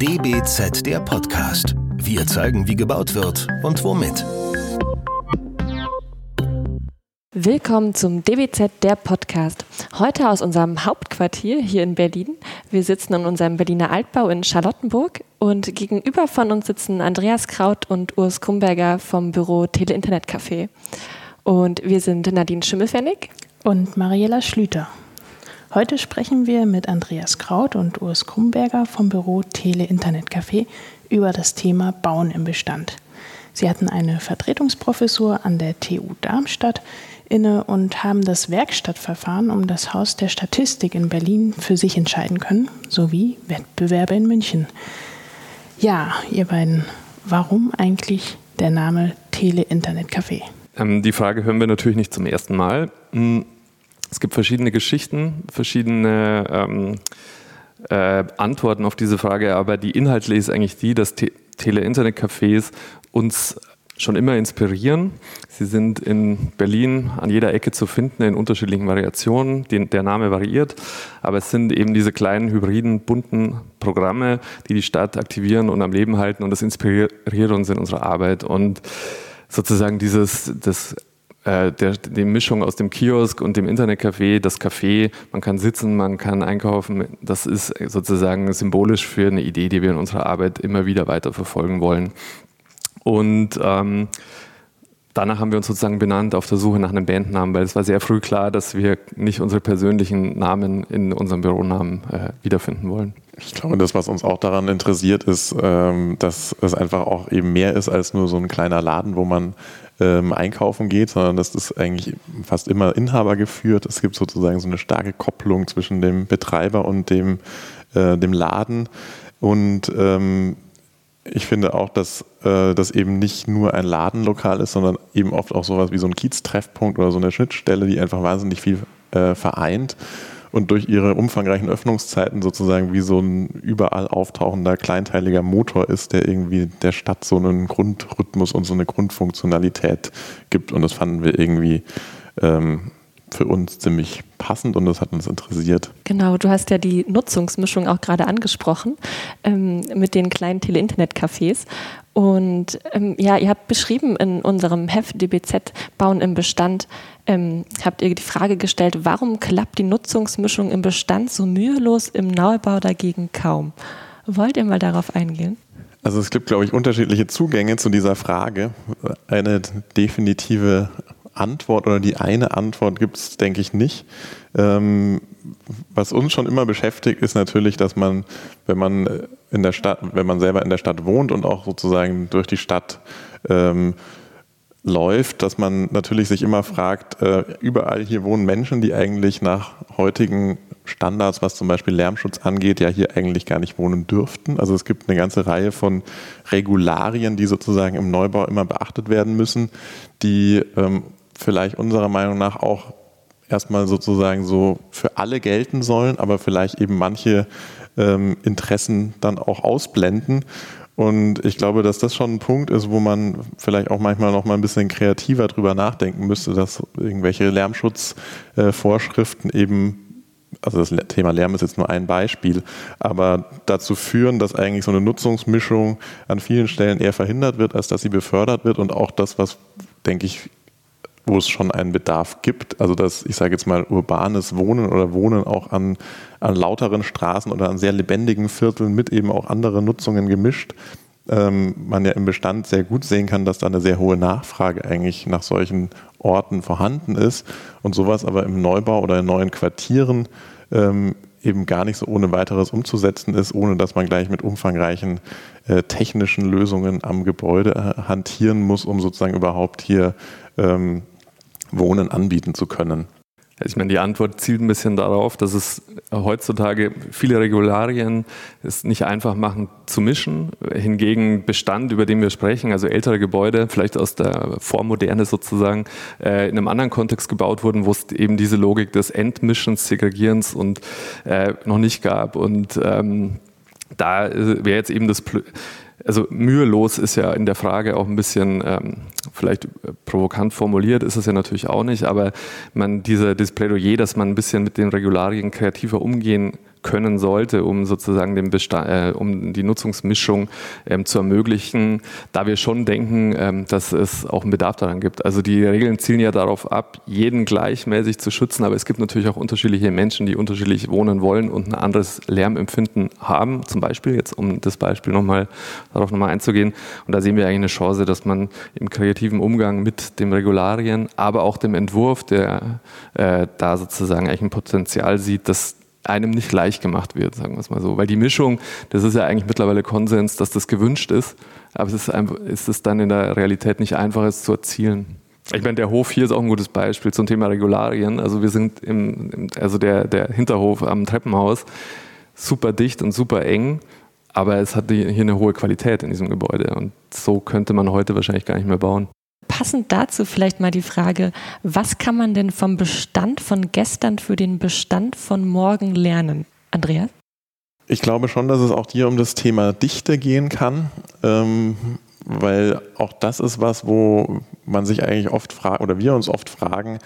DBZ der Podcast. Wir zeigen, wie gebaut wird und womit. Willkommen zum DBZ der Podcast. Heute aus unserem Hauptquartier hier in Berlin. Wir sitzen in unserem Berliner Altbau in Charlottenburg und gegenüber von uns sitzen Andreas Kraut und Urs Krumberger vom Büro Tele Internet Café. Und wir sind Nadine Schimmelfennig und Mariella Schlüter. Heute sprechen wir mit Andreas Kraut und Urs Krumberger vom Büro Tele Internet Café über das Thema Bauen im Bestand. Sie hatten eine Vertretungsprofessur an der TU Darmstadt inne und haben das Werkstattverfahren um das Haus der Statistik in Berlin für sich entscheiden können, sowie Wettbewerbe in München. Ja, ihr beiden, warum eigentlich der Name Tele Internet Café? Ähm, die Frage hören wir natürlich nicht zum ersten Mal. Hm, es gibt verschiedene Geschichten, verschiedene ähm, äh, Antworten auf diese Frage, aber die inhaltliche ist eigentlich die, dass Te Tele-Internet-Cafés uns schon immer inspirieren. Sie sind in Berlin an jeder Ecke zu finden in unterschiedlichen Variationen. Den, der Name variiert, aber es sind eben diese kleinen, hybriden, bunten Programme, die die Stadt aktivieren und am Leben halten und das inspiriert uns in unserer Arbeit. Und sozusagen dieses, das äh, der, die Mischung aus dem Kiosk und dem Internetcafé, das Café, man kann sitzen, man kann einkaufen, das ist sozusagen symbolisch für eine Idee, die wir in unserer Arbeit immer wieder weiter verfolgen wollen. Und ähm, danach haben wir uns sozusagen benannt auf der Suche nach einem Bandnamen, weil es war sehr früh klar, dass wir nicht unsere persönlichen Namen in unserem Büronamen äh, wiederfinden wollen. Ich glaube, das, was uns auch daran interessiert, ist, ähm, dass es einfach auch eben mehr ist als nur so ein kleiner Laden, wo man ähm, einkaufen geht, sondern das ist eigentlich fast immer Inhaber geführt. Es gibt sozusagen so eine starke Kopplung zwischen dem Betreiber und dem, äh, dem Laden. Und ähm, ich finde auch, dass äh, das eben nicht nur ein Ladenlokal ist, sondern eben oft auch sowas wie so ein Kieztreffpunkt oder so eine Schnittstelle, die einfach wahnsinnig viel äh, vereint und durch ihre umfangreichen Öffnungszeiten sozusagen wie so ein überall auftauchender kleinteiliger Motor ist, der irgendwie der Stadt so einen Grundrhythmus und so eine Grundfunktionalität gibt. Und das fanden wir irgendwie ähm, für uns ziemlich passend und das hat uns interessiert. Genau, du hast ja die Nutzungsmischung auch gerade angesprochen ähm, mit den kleinen Tele-Internet-Cafés. Und ähm, ja, ihr habt beschrieben in unserem Heft DBZ Bauen im Bestand, ähm, habt ihr die Frage gestellt, warum klappt die Nutzungsmischung im Bestand so mühelos, im Neubau dagegen kaum? Wollt ihr mal darauf eingehen? Also es gibt, glaube ich, unterschiedliche Zugänge zu dieser Frage. Eine definitive Antwort oder die eine Antwort gibt es, denke ich, nicht. Ähm, was uns schon immer beschäftigt, ist natürlich, dass man, wenn man in der Stadt, wenn man selber in der Stadt wohnt und auch sozusagen durch die Stadt ähm, läuft, dass man natürlich sich immer fragt, äh, überall hier wohnen Menschen, die eigentlich nach heutigen Standards, was zum Beispiel Lärmschutz angeht, ja hier eigentlich gar nicht wohnen dürften. Also es gibt eine ganze Reihe von Regularien, die sozusagen im Neubau immer beachtet werden müssen, die ähm, vielleicht unserer Meinung nach auch erstmal sozusagen so für alle gelten sollen, aber vielleicht eben manche ähm, Interessen dann auch ausblenden. Und ich glaube, dass das schon ein Punkt ist, wo man vielleicht auch manchmal noch mal ein bisschen kreativer drüber nachdenken müsste, dass irgendwelche Lärmschutzvorschriften äh, eben also das Thema Lärm ist jetzt nur ein Beispiel, aber dazu führen, dass eigentlich so eine Nutzungsmischung an vielen Stellen eher verhindert wird, als dass sie befördert wird und auch das, was, denke ich, wo es schon einen Bedarf gibt. Also dass, ich sage jetzt mal, urbanes Wohnen oder Wohnen auch an, an lauteren Straßen oder an sehr lebendigen Vierteln mit eben auch anderen Nutzungen gemischt, ähm, man ja im Bestand sehr gut sehen kann, dass da eine sehr hohe Nachfrage eigentlich nach solchen Orten vorhanden ist und sowas aber im Neubau oder in neuen Quartieren ähm, eben gar nicht so ohne weiteres umzusetzen ist, ohne dass man gleich mit umfangreichen äh, technischen Lösungen am Gebäude äh, hantieren muss, um sozusagen überhaupt hier ähm, Wohnen anbieten zu können? Ich meine, die Antwort zielt ein bisschen darauf, dass es heutzutage viele Regularien es nicht einfach machen zu mischen. Hingegen Bestand, über den wir sprechen, also ältere Gebäude, vielleicht aus der Vormoderne sozusagen, äh, in einem anderen Kontext gebaut wurden, wo es eben diese Logik des Entmischens, Segregierens und äh, noch nicht gab. Und ähm, da äh, wäre jetzt eben das also mühelos ist ja in der Frage auch ein bisschen ähm, vielleicht äh, provokant formuliert, ist es ja natürlich auch nicht, aber man diese, dieses Plädoyer, dass man ein bisschen mit den Regularien kreativer umgehen können sollte, um sozusagen den Bestand, äh, um die Nutzungsmischung ähm, zu ermöglichen, da wir schon denken, ähm, dass es auch einen Bedarf daran gibt. Also die Regeln zielen ja darauf ab, jeden gleichmäßig zu schützen, aber es gibt natürlich auch unterschiedliche Menschen, die unterschiedlich wohnen wollen und ein anderes Lärmempfinden haben, zum Beispiel, jetzt um das Beispiel nochmal darauf nochmal einzugehen. Und da sehen wir eigentlich eine Chance, dass man im kreativen Umgang mit den Regularien, aber auch dem Entwurf, der äh, da sozusagen eigentlich ein Potenzial sieht, dass einem nicht leicht gemacht wird, sagen wir es mal so. Weil die Mischung, das ist ja eigentlich mittlerweile Konsens, dass das gewünscht ist, aber es ist, einfach, ist es dann in der Realität nicht einfach, es zu erzielen. Ich meine, der Hof hier ist auch ein gutes Beispiel zum Thema Regularien. Also wir sind im, also der, der Hinterhof am Treppenhaus super dicht und super eng, aber es hat hier eine hohe Qualität in diesem Gebäude und so könnte man heute wahrscheinlich gar nicht mehr bauen. Passend dazu vielleicht mal die Frage, was kann man denn vom Bestand von gestern für den Bestand von morgen lernen? Andreas? Ich glaube schon, dass es auch hier um das Thema Dichte gehen kann. Ähm, weil auch das ist was, wo man sich eigentlich oft fragt, oder wir uns oft fragen,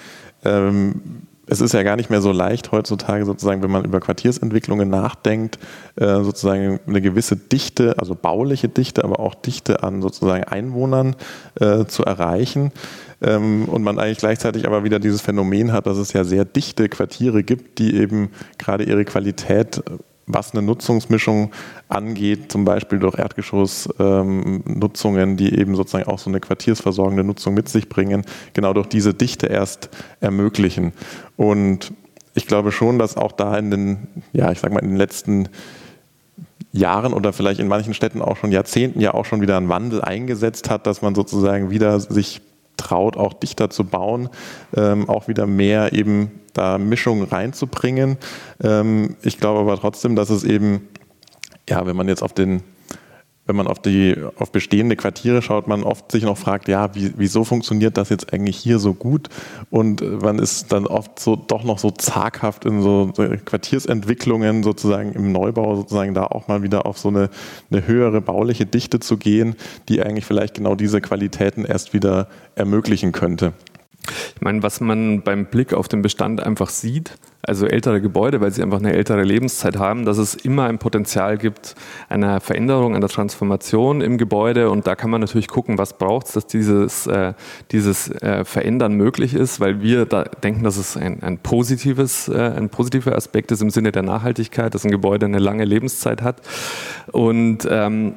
ähm, es ist ja gar nicht mehr so leicht heutzutage sozusagen, wenn man über Quartiersentwicklungen nachdenkt, äh, sozusagen eine gewisse Dichte, also bauliche Dichte, aber auch Dichte an sozusagen Einwohnern äh, zu erreichen. Ähm, und man eigentlich gleichzeitig aber wieder dieses Phänomen hat, dass es ja sehr dichte Quartiere gibt, die eben gerade ihre Qualität was eine Nutzungsmischung angeht, zum Beispiel durch Erdgeschossnutzungen, ähm, die eben sozusagen auch so eine quartiersversorgende Nutzung mit sich bringen, genau durch diese Dichte erst ermöglichen. Und ich glaube schon, dass auch da in den, ja, ich sag mal, in den letzten Jahren oder vielleicht in manchen Städten auch schon Jahrzehnten ja auch schon wieder ein Wandel eingesetzt hat, dass man sozusagen wieder sich traut, auch dichter zu bauen, ähm, auch wieder mehr eben da Mischungen reinzubringen. Ähm, ich glaube aber trotzdem, dass es eben, ja, wenn man jetzt auf den wenn man auf die auf bestehende Quartiere schaut, man oft sich noch fragt, ja, wie, wieso funktioniert das jetzt eigentlich hier so gut? Und man ist dann oft so doch noch so zaghaft in so Quartiersentwicklungen sozusagen im Neubau sozusagen da auch mal wieder auf so eine, eine höhere bauliche Dichte zu gehen, die eigentlich vielleicht genau diese Qualitäten erst wieder ermöglichen könnte. Ich meine, was man beim Blick auf den Bestand einfach sieht, also ältere Gebäude, weil sie einfach eine ältere Lebenszeit haben, dass es immer ein Potenzial gibt einer Veränderung, einer Transformation im Gebäude. Und da kann man natürlich gucken, was braucht es, dass dieses, äh, dieses äh, Verändern möglich ist, weil wir da denken, dass es ein, ein, positives, äh, ein positiver Aspekt ist im Sinne der Nachhaltigkeit, dass ein Gebäude eine lange Lebenszeit hat. Und ähm,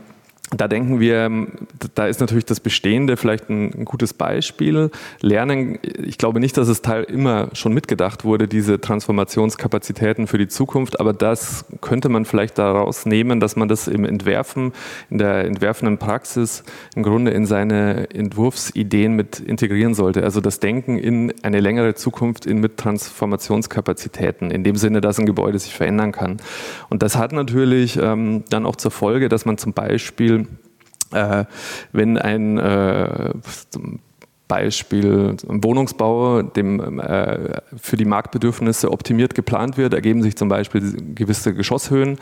da denken wir, da ist natürlich das Bestehende vielleicht ein, ein, gutes Beispiel. Lernen, ich glaube nicht, dass es Teil immer schon mitgedacht wurde, diese Transformationskapazitäten für die Zukunft, aber das könnte man vielleicht daraus nehmen, dass man das im Entwerfen, in der entwerfenden Praxis im Grunde in seine Entwurfsideen mit integrieren sollte. Also das Denken in eine längere Zukunft in mit Transformationskapazitäten, in dem Sinne, dass ein Gebäude sich verändern kann. Und das hat natürlich ähm, dann auch zur Folge, dass man zum Beispiel äh, wenn ein äh, Beispiel Wohnungsbau dem, äh, für die Marktbedürfnisse optimiert geplant wird, ergeben sich zum Beispiel gewisse Geschosshöhen,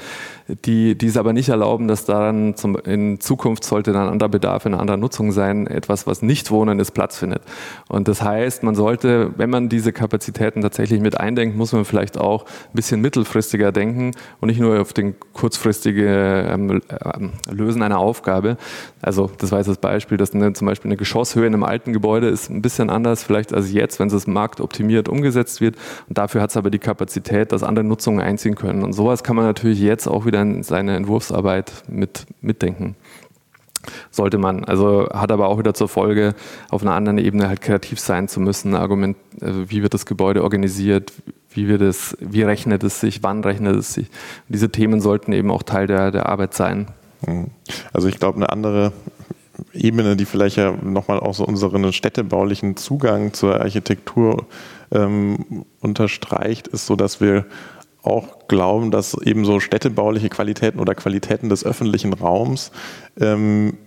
die dies aber nicht erlauben, dass daran zum, in Zukunft sollte dann ein anderer Bedarf in einer anderen Nutzung sein, etwas, was nicht Wohnendes Platz findet. Und das heißt, man sollte, wenn man diese Kapazitäten tatsächlich mit eindenkt, muss man vielleicht auch ein bisschen mittelfristiger denken und nicht nur auf den kurzfristige ähm, äh, Lösen einer Aufgabe. Also das war jetzt das Beispiel, dass eine, zum Beispiel eine Geschosshöhe in einem alten Gebäude Gebäude ist ein bisschen anders vielleicht als jetzt, wenn es marktoptimiert umgesetzt wird. Und dafür hat es aber die Kapazität, dass andere Nutzungen einziehen können. Und sowas kann man natürlich jetzt auch wieder in seine Entwurfsarbeit mit, mitdenken sollte man. Also hat aber auch wieder zur Folge, auf einer anderen Ebene halt kreativ sein zu müssen. Argument, also wie wird das Gebäude organisiert? Wie wird es, wie rechnet es sich? Wann rechnet es sich? diese Themen sollten eben auch Teil der, der Arbeit sein. Mhm. Also ich glaube, eine andere Ebene, die vielleicht ja nochmal auch so unseren städtebaulichen Zugang zur Architektur ähm, unterstreicht, ist so, dass wir auch glauben, dass eben so städtebauliche Qualitäten oder Qualitäten des öffentlichen Raums ähm,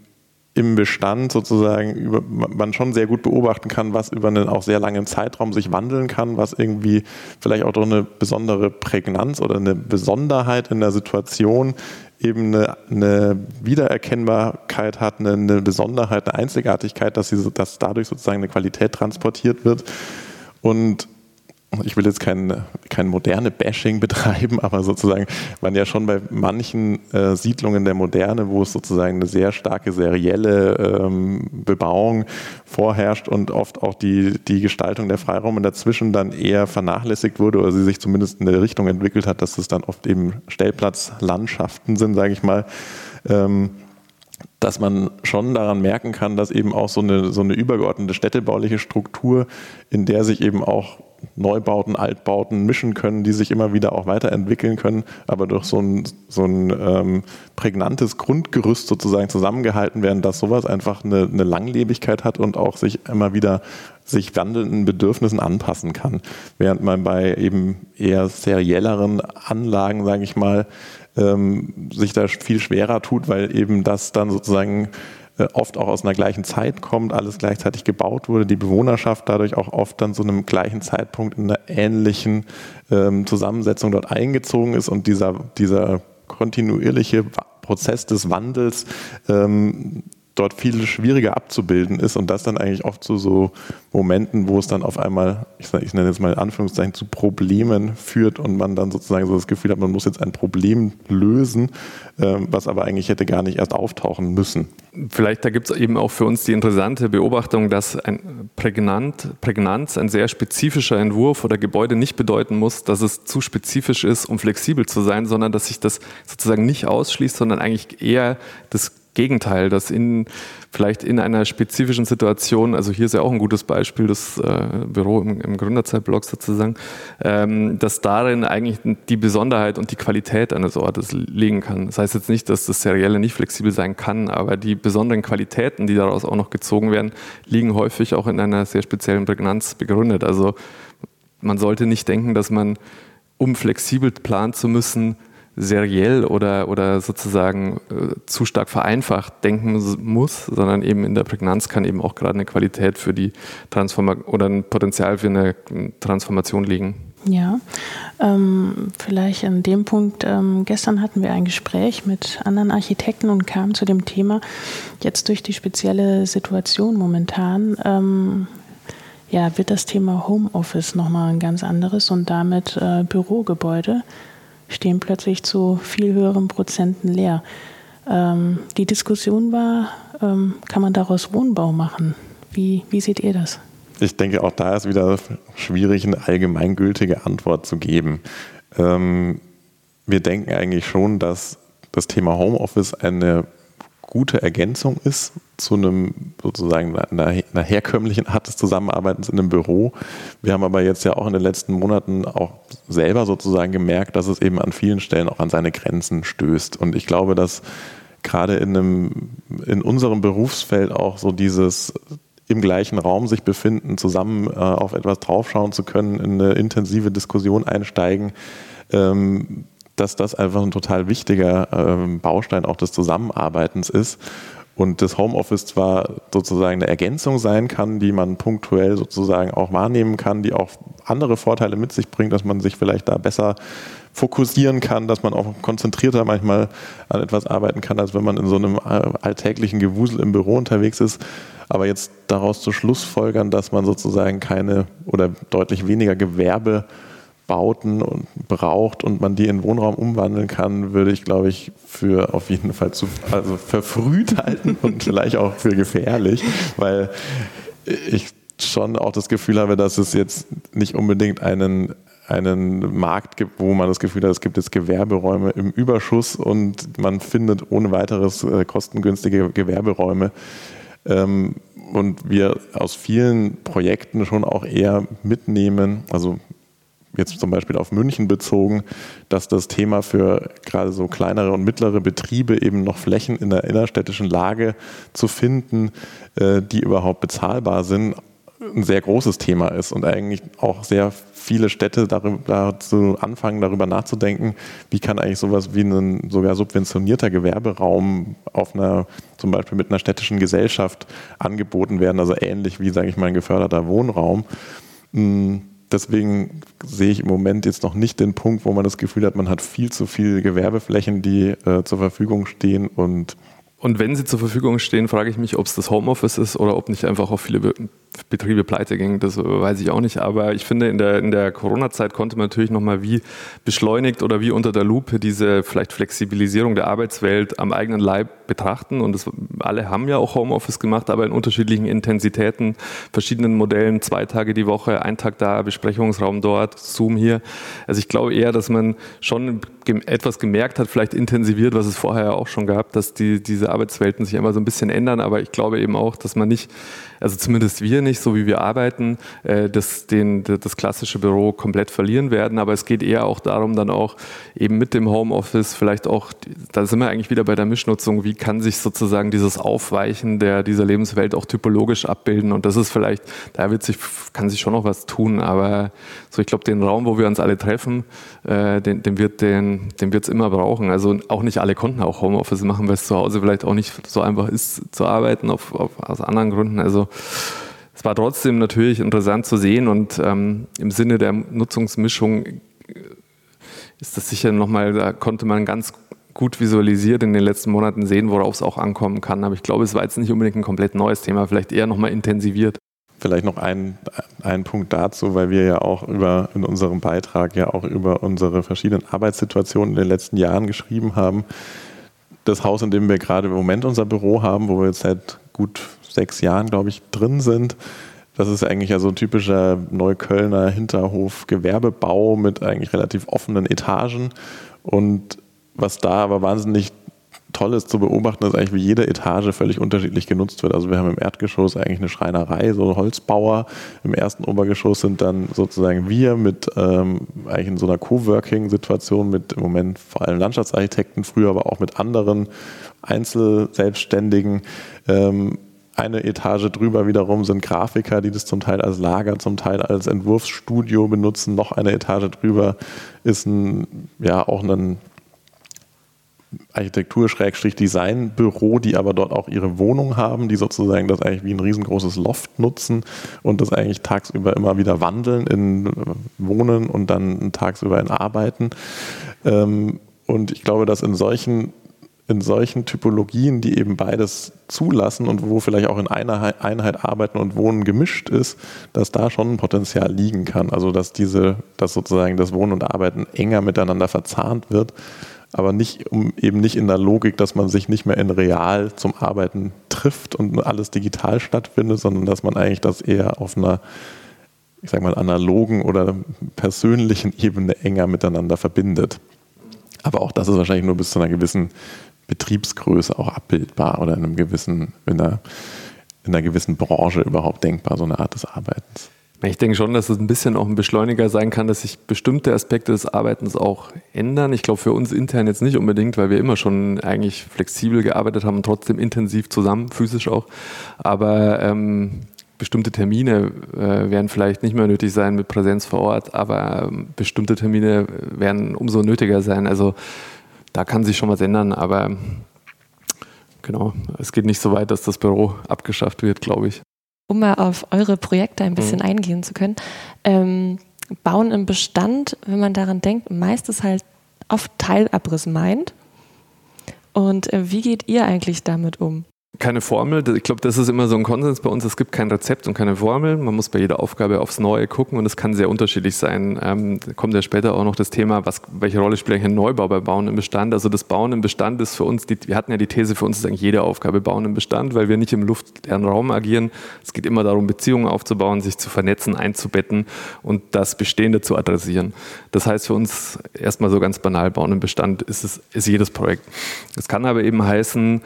im Bestand sozusagen über, man schon sehr gut beobachten kann, was über einen auch sehr langen Zeitraum sich wandeln kann, was irgendwie vielleicht auch durch eine besondere Prägnanz oder eine Besonderheit in der Situation eben eine, eine Wiedererkennbarkeit hat, eine, eine, Besonderheit, eine Einzigartigkeit, dass, sie, dass dadurch sozusagen eine Qualität transportiert wird. Und ich will jetzt kein, kein moderne Bashing betreiben, aber sozusagen man ja schon bei manchen äh, Siedlungen der Moderne, wo es sozusagen eine sehr starke serielle ähm, Bebauung vorherrscht und oft auch die, die Gestaltung der Freiräume dazwischen dann eher vernachlässigt wurde oder sie sich zumindest in der Richtung entwickelt hat, dass es dann oft eben Stellplatzlandschaften sind, sage ich mal. Ähm, dass man schon daran merken kann, dass eben auch so eine, so eine übergeordnete städtebauliche Struktur, in der sich eben auch Neubauten, Altbauten mischen können, die sich immer wieder auch weiterentwickeln können, aber durch so ein, so ein ähm, prägnantes Grundgerüst sozusagen zusammengehalten werden, dass sowas einfach eine, eine Langlebigkeit hat und auch sich immer wieder sich wandelnden Bedürfnissen anpassen kann. Während man bei eben eher serielleren Anlagen, sage ich mal, ähm, sich da viel schwerer tut, weil eben das dann sozusagen äh, oft auch aus einer gleichen Zeit kommt, alles gleichzeitig gebaut wurde, die Bewohnerschaft dadurch auch oft dann zu einem gleichen Zeitpunkt in einer ähnlichen ähm, Zusammensetzung dort eingezogen ist und dieser, dieser kontinuierliche Prozess des Wandels ähm, dort viel schwieriger abzubilden ist und das dann eigentlich oft zu so Momenten, wo es dann auf einmal, ich, ich nenne jetzt mal in Anführungszeichen, zu Problemen führt und man dann sozusagen so das Gefühl hat, man muss jetzt ein Problem lösen, ähm, was aber eigentlich hätte gar nicht erst auftauchen müssen. Vielleicht da gibt es eben auch für uns die interessante Beobachtung, dass ein Prägnant, Prägnanz, ein sehr spezifischer Entwurf oder Gebäude nicht bedeuten muss, dass es zu spezifisch ist, um flexibel zu sein, sondern dass sich das sozusagen nicht ausschließt, sondern eigentlich eher das Gegenteil, dass in vielleicht in einer spezifischen Situation, also hier ist ja auch ein gutes Beispiel, das äh, Büro im, im Gründerzeitblock sozusagen, ähm, dass darin eigentlich die Besonderheit und die Qualität eines Ortes liegen kann. Das heißt jetzt nicht, dass das Serielle nicht flexibel sein kann, aber die besonderen Qualitäten, die daraus auch noch gezogen werden, liegen häufig auch in einer sehr speziellen Prägnanz begründet. Also man sollte nicht denken, dass man, um flexibel planen zu müssen, seriell oder, oder sozusagen äh, zu stark vereinfacht denken muss, sondern eben in der Prägnanz kann eben auch gerade eine Qualität für die Transformation oder ein Potenzial für eine Transformation liegen. Ja, ähm, vielleicht an dem Punkt, ähm, gestern hatten wir ein Gespräch mit anderen Architekten und kamen zu dem Thema, jetzt durch die spezielle Situation momentan, ähm, ja, wird das Thema Homeoffice nochmal ein ganz anderes und damit äh, Bürogebäude stehen plötzlich zu viel höheren Prozenten leer. Ähm, die Diskussion war, ähm, kann man daraus Wohnbau machen? Wie, wie seht ihr das? Ich denke, auch da ist wieder schwierig, eine allgemeingültige Antwort zu geben. Ähm, wir denken eigentlich schon, dass das Thema Homeoffice eine gute Ergänzung ist zu einem sozusagen einer, einer, herkömmlichen Art des Zusammenarbeitens in einem Büro. Wir haben aber jetzt ja auch in den letzten Monaten auch selber sozusagen gemerkt, dass es eben an vielen Stellen auch an seine Grenzen stößt. Und ich glaube, dass gerade in, einem, in unserem Berufsfeld auch so dieses im gleichen Raum sich befinden, zusammen äh, auf etwas draufschauen zu können, in eine intensive Diskussion einsteigen, ähm, dass das einfach ein total wichtiger ähm, Baustein auch des Zusammenarbeitens ist. Und das Homeoffice zwar sozusagen eine Ergänzung sein kann, die man punktuell sozusagen auch wahrnehmen kann, die auch andere Vorteile mit sich bringt, dass man sich vielleicht da besser fokussieren kann, dass man auch konzentrierter manchmal an etwas arbeiten kann, als wenn man in so einem äh, alltäglichen Gewusel im Büro unterwegs ist. Aber jetzt daraus zu Schlussfolgern, dass man sozusagen keine oder deutlich weniger Gewerbe Bauten und braucht und man die in Wohnraum umwandeln kann, würde ich, glaube ich, für auf jeden Fall zu, also verfrüht halten und vielleicht auch für gefährlich, weil ich schon auch das Gefühl habe, dass es jetzt nicht unbedingt einen, einen Markt gibt, wo man das Gefühl hat, es gibt jetzt Gewerberäume im Überschuss und man findet ohne weiteres äh, kostengünstige Gewerberäume. Ähm, und wir aus vielen Projekten schon auch eher mitnehmen, also jetzt zum Beispiel auf München bezogen, dass das Thema für gerade so kleinere und mittlere Betriebe eben noch Flächen in der innerstädtischen Lage zu finden, äh, die überhaupt bezahlbar sind, ein sehr großes Thema ist und eigentlich auch sehr viele Städte darüber, dazu anfangen, darüber nachzudenken, wie kann eigentlich sowas wie ein sogar subventionierter Gewerberaum auf einer, zum Beispiel mit einer städtischen Gesellschaft angeboten werden, also ähnlich wie, sage ich mal, ein geförderter Wohnraum. Hm, deswegen sehe ich im Moment jetzt noch nicht den Punkt, wo man das Gefühl hat, man hat viel zu viele Gewerbeflächen, die äh, zur Verfügung stehen und und wenn sie zur Verfügung stehen, frage ich mich, ob es das Homeoffice ist oder ob nicht einfach auch viele Betriebe pleite gingen, das weiß ich auch nicht. Aber ich finde, in der, in der Corona-Zeit konnte man natürlich nochmal wie beschleunigt oder wie unter der Lupe diese vielleicht Flexibilisierung der Arbeitswelt am eigenen Leib betrachten. Und das, alle haben ja auch Homeoffice gemacht, aber in unterschiedlichen Intensitäten, verschiedenen Modellen, zwei Tage die Woche, ein Tag da, Besprechungsraum dort, Zoom hier. Also ich glaube eher, dass man schon etwas gemerkt hat, vielleicht intensiviert, was es vorher auch schon gab, dass die, diese Arbeitswelten sich immer so ein bisschen ändern. Aber ich glaube eben auch, dass man nicht, also zumindest wir nicht, so wie wir arbeiten, äh, das, den, das klassische Büro komplett verlieren werden. Aber es geht eher auch darum, dann auch eben mit dem Homeoffice vielleicht auch, da sind wir eigentlich wieder bei der Mischnutzung, wie kann sich sozusagen dieses Aufweichen der, dieser Lebenswelt auch typologisch abbilden. Und das ist vielleicht, da wird sich, kann sich schon noch was tun. Aber so, ich glaube, den Raum, wo wir uns alle treffen, äh, den, den wird den den, immer brauchen. Also auch nicht alle konnten auch Homeoffice machen, weil es zu Hause vielleicht auch nicht so einfach ist zu arbeiten, auf, auf, aus anderen Gründen. Also es war trotzdem natürlich interessant zu sehen und ähm, im Sinne der Nutzungsmischung ist das sicher nochmal, da konnte man ganz gut visualisiert in den letzten Monaten sehen, worauf es auch ankommen kann. Aber ich glaube, es war jetzt nicht unbedingt ein komplett neues Thema, vielleicht eher nochmal intensiviert. Vielleicht noch ein, ein Punkt dazu, weil wir ja auch über in unserem Beitrag ja auch über unsere verschiedenen Arbeitssituationen in den letzten Jahren geschrieben haben. Das Haus, in dem wir gerade im Moment unser Büro haben, wo wir jetzt seit gut sechs Jahren, glaube ich, drin sind, das ist eigentlich ja so ein typischer Neuköllner Hinterhof-Gewerbebau mit eigentlich relativ offenen Etagen. Und was da aber wahnsinnig toll ist zu beobachten, ist eigentlich, wie jede Etage völlig unterschiedlich genutzt wird. Also wir haben im Erdgeschoss eigentlich eine Schreinerei, so Holzbauer. Im ersten Obergeschoss sind dann sozusagen wir mit ähm, eigentlich in so einer Coworking-Situation mit im Moment vor allem Landschaftsarchitekten, früher aber auch mit anderen Einzelselbstständigen. Ähm, eine Etage drüber wiederum sind Grafiker, die das zum Teil als Lager, zum Teil als Entwurfsstudio benutzen. Noch eine Etage drüber ist ein, ja, auch ein Architektur-Design-Büro, die aber dort auch ihre Wohnung haben, die sozusagen das eigentlich wie ein riesengroßes Loft nutzen und das eigentlich tagsüber immer wieder wandeln in Wohnen und dann tagsüber in Arbeiten. Ähm, und ich glaube, dass in solchen in solchen Typologien, die eben beides zulassen und wo vielleicht auch in einer Einheit Arbeiten und Wohnen gemischt ist, dass da schon ein Potenzial liegen kann. Also dass diese, dass sozusagen das Wohnen und Arbeiten enger miteinander verzahnt wird aber nicht um eben nicht in der Logik, dass man sich nicht mehr in real zum Arbeiten trifft und alles digital stattfindet, sondern dass man eigentlich das eher auf einer ich sag mal analogen oder persönlichen Ebene enger miteinander verbindet. Aber auch das ist wahrscheinlich nur bis zu einer gewissen Betriebsgröße auch abbildbar oder in einem gewissen in einer, in einer gewissen Branche überhaupt denkbar so eine Art des Arbeitens. Ich denke schon, dass es ein bisschen auch ein Beschleuniger sein kann, dass sich bestimmte Aspekte des Arbeitens auch ändern. Ich glaube für uns intern jetzt nicht unbedingt, weil wir immer schon eigentlich flexibel gearbeitet haben und trotzdem intensiv zusammen, physisch auch. Aber ähm, bestimmte Termine äh, werden vielleicht nicht mehr nötig sein mit Präsenz vor Ort, aber ähm, bestimmte Termine werden umso nötiger sein. Also da kann sich schon was ändern, aber genau, es geht nicht so weit, dass das Büro abgeschafft wird, glaube ich um mal auf eure Projekte ein bisschen mhm. eingehen zu können. Ähm, Bauen im Bestand, wenn man daran denkt, meist ist halt oft Teilabriss meint. Und äh, wie geht ihr eigentlich damit um? Keine Formel. Ich glaube, das ist immer so ein Konsens bei uns. Es gibt kein Rezept und keine Formel. Man muss bei jeder Aufgabe aufs Neue gucken und es kann sehr unterschiedlich sein. Ähm, kommt ja später auch noch das Thema, was, welche Rolle spielt ein Neubau bei Bauen im Bestand? Also das Bauen im Bestand ist für uns, die, wir hatten ja die These, für uns ist eigentlich jede Aufgabe Bauen im Bestand, weil wir nicht im luftleeren Raum agieren. Es geht immer darum, Beziehungen aufzubauen, sich zu vernetzen, einzubetten und das Bestehende zu adressieren. Das heißt für uns erstmal so ganz banal, Bauen im Bestand ist, es, ist jedes Projekt. Es kann aber eben heißen,